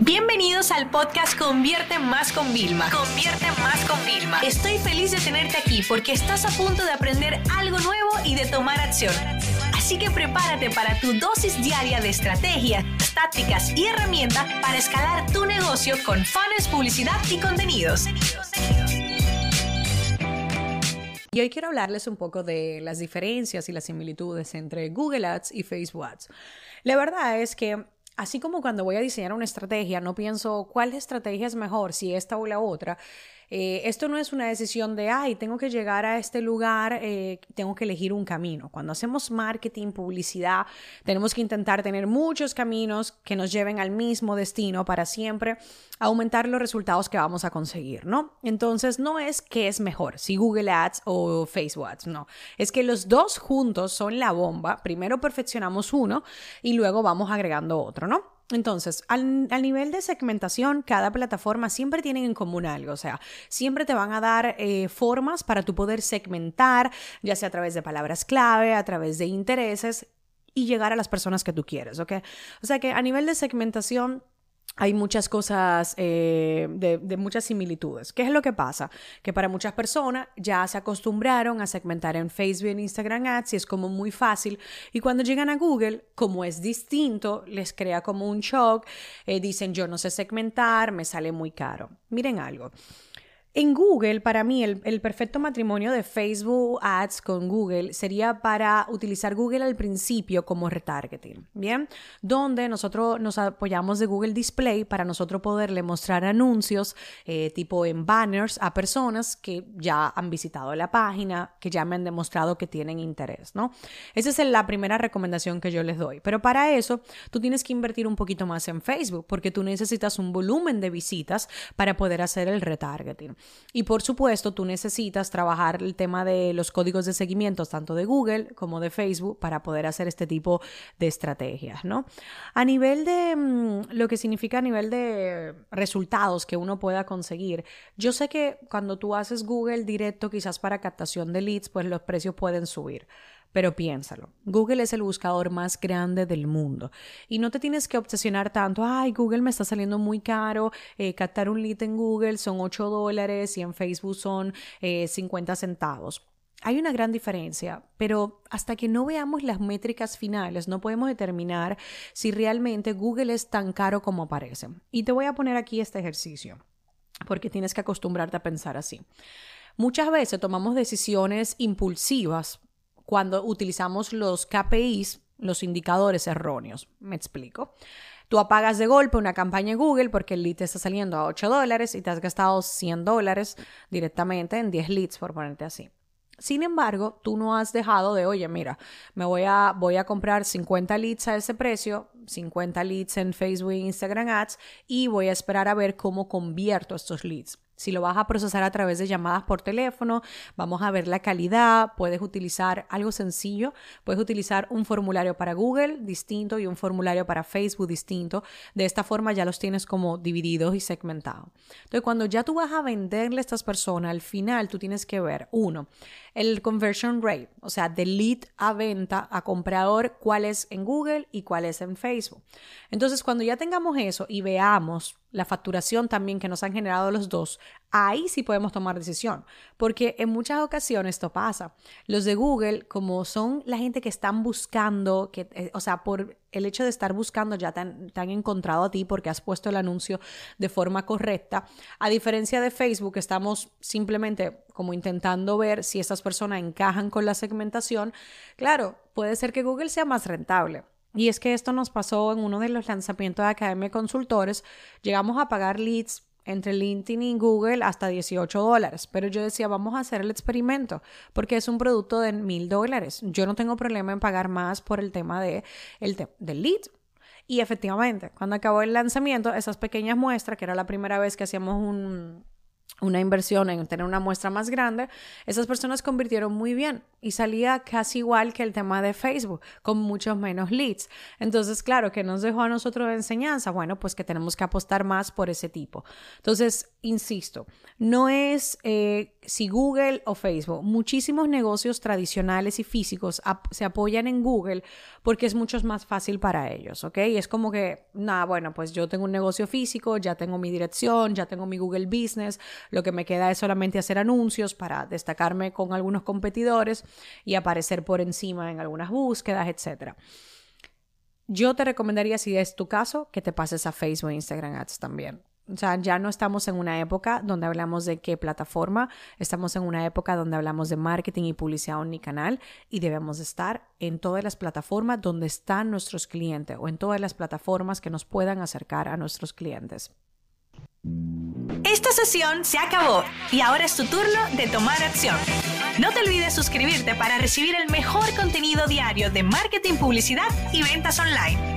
Bienvenidos al podcast Convierte Más con Vilma. Convierte Más con Vilma. Estoy feliz de tenerte aquí porque estás a punto de aprender algo nuevo y de tomar acción. Así que prepárate para tu dosis diaria de estrategias, tácticas y herramientas para escalar tu negocio con fans, publicidad y contenidos. Y hoy quiero hablarles un poco de las diferencias y las similitudes entre Google Ads y Facebook Ads. La verdad es que así como cuando voy a diseñar una estrategia, no pienso cuál estrategia es mejor, si esta o la otra. Eh, esto no es una decisión de, ay, tengo que llegar a este lugar, eh, tengo que elegir un camino. Cuando hacemos marketing, publicidad, tenemos que intentar tener muchos caminos que nos lleven al mismo destino para siempre aumentar los resultados que vamos a conseguir, ¿no? Entonces, no es que es mejor, si Google Ads o Facebook Ads, no. Es que los dos juntos son la bomba. Primero perfeccionamos uno y luego vamos agregando otro, ¿no? Entonces, al, nivel de segmentación, cada plataforma siempre tiene en común algo, o sea, siempre te van a dar eh, formas para tú poder segmentar, ya sea a través de palabras clave, a través de intereses y llegar a las personas que tú quieres, ¿ok? O sea que a nivel de segmentación, hay muchas cosas, eh, de, muchas similitudes. ¿Qué es lo que pasa? Que para muchas personas ya se acostumbraron a segmentar en Facebook Instagram Ads y es como muy fácil. Y cuando llegan a Google, como es distinto, les crea como un shock. Eh, dicen, yo no sé segmentar, me sale muy caro. Miren algo. En Google, para mí, el, perfecto matrimonio de Facebook Ads con Google sería para utilizar Google al principio como retargeting, ¿bien? Donde nosotros nos apoyamos de Google Display para nosotros poderle mostrar anuncios eh, tipo en banners a personas que ya han visitado la página, que ya me han demostrado que tienen interés, ¿no? Esa es la primera recomendación que yo les doy. Pero para eso, tú tienes que invertir un poquito más en Facebook porque tú necesitas un volumen de visitas para poder hacer el retargeting. Y por supuesto, tú necesitas trabajar el tema de los códigos de seguimiento, tanto de Google como de Facebook, para poder hacer este tipo de estrategias, ¿no? A nivel de mm, lo que significa a nivel de resultados que uno pueda conseguir, yo sé que cuando tú haces Google directo, quizás para captación de leads, pues los precios pueden subir. Pero piénsalo, Google es el buscador más grande del mundo y no te tienes que obsesionar tanto, ay, Google me está saliendo muy caro, eh, captar un lead en Google son 8 dólares y en Facebook son 50 eh, centavos. Hay una gran diferencia, pero hasta que no veamos las métricas finales no podemos determinar si realmente Google es tan caro como parece. Y te voy a poner aquí este ejercicio, porque tienes que acostumbrarte a pensar así. Muchas veces tomamos decisiones impulsivas cuando utilizamos los KPIs, los indicadores erróneos. Me explico. Tú apagas de golpe una campaña en Google porque el lead te está saliendo a 8 dólares y te has gastado 100 dólares directamente en 10 leads, por ponerte así. Sin embargo, tú no has dejado de, oye, mira, me voy a, voy a comprar 50 leads a ese precio, 50 leads en Facebook e Instagram Ads y voy a esperar a ver cómo convierto estos leads. Si lo vas a procesar a través de llamadas por teléfono, vamos a ver la calidad, puedes utilizar algo sencillo, puedes utilizar un formulario para Google distinto y un formulario para Facebook distinto. De esta forma ya los tienes como divididos y segmentados. Entonces, cuando ya tú vas a venderle a estas personas, al final tú tienes que ver, uno, el conversion rate, o sea, de lead a venta a comprador, cuál es en Google y cuál es en Facebook. Entonces, cuando ya tengamos eso y veamos la facturación también que nos han generado los dos, ahí sí podemos tomar decisión, porque en muchas ocasiones esto pasa. Los de Google, como son la gente que están buscando, que, eh, o sea, por el hecho de estar buscando ya te han, encontrado a ti porque has puesto el anuncio de forma correcta, a diferencia de Facebook, estamos simplemente como intentando ver si estas personas encajan con la segmentación, claro, puede ser que Google sea más rentable y es que esto nos pasó en uno de los lanzamientos de Academia de Consultores. Llegamos a pagar leads entre LinkedIn y Google hasta 18 dólares. Pero yo decía, vamos a hacer el experimento porque es un producto de mil dólares. Yo no tengo problema en pagar más por el tema de, el del lead. Y efectivamente, cuando acabó el lanzamiento, esas pequeñas muestras, que era la primera vez que hacíamos un, una inversión en tener una muestra más grande, esas personas convirtieron muy bien y salía casi igual que el tema de Facebook, con muchos menos leads. Entonces, claro, que nos dejó a nosotros de enseñanza? Bueno, pues que tenemos que apostar más por ese tipo. Entonces, insisto, no es eh, si Google o Facebook, muchísimos negocios tradicionales y físicos se apoyan en Google porque es mucho más fácil para ellos, ¿ok? Es como que, nada, bueno, pues yo tengo un negocio físico, ya tengo mi dirección, ya tengo mi Google Business, lo que me queda es solamente hacer anuncios para destacarme con algunos competidores y aparecer por encima en algunas búsquedas, etc. Yo te recomendaría, si es tu caso, que te pases a Facebook e Instagram Ads también. O sea, ya no estamos en una época donde hablamos de qué plataforma, estamos en una época donde hablamos de marketing y publicidad canal y debemos estar en todas las plataformas donde están nuestros clientes o en todas las plataformas que nos puedan acercar a nuestros clientes. Esta sesión se acabó y ahora es tu turno de tomar acción. No te olvides suscribirte para recibir el mejor contenido diario de marketing, publicidad y ventas online.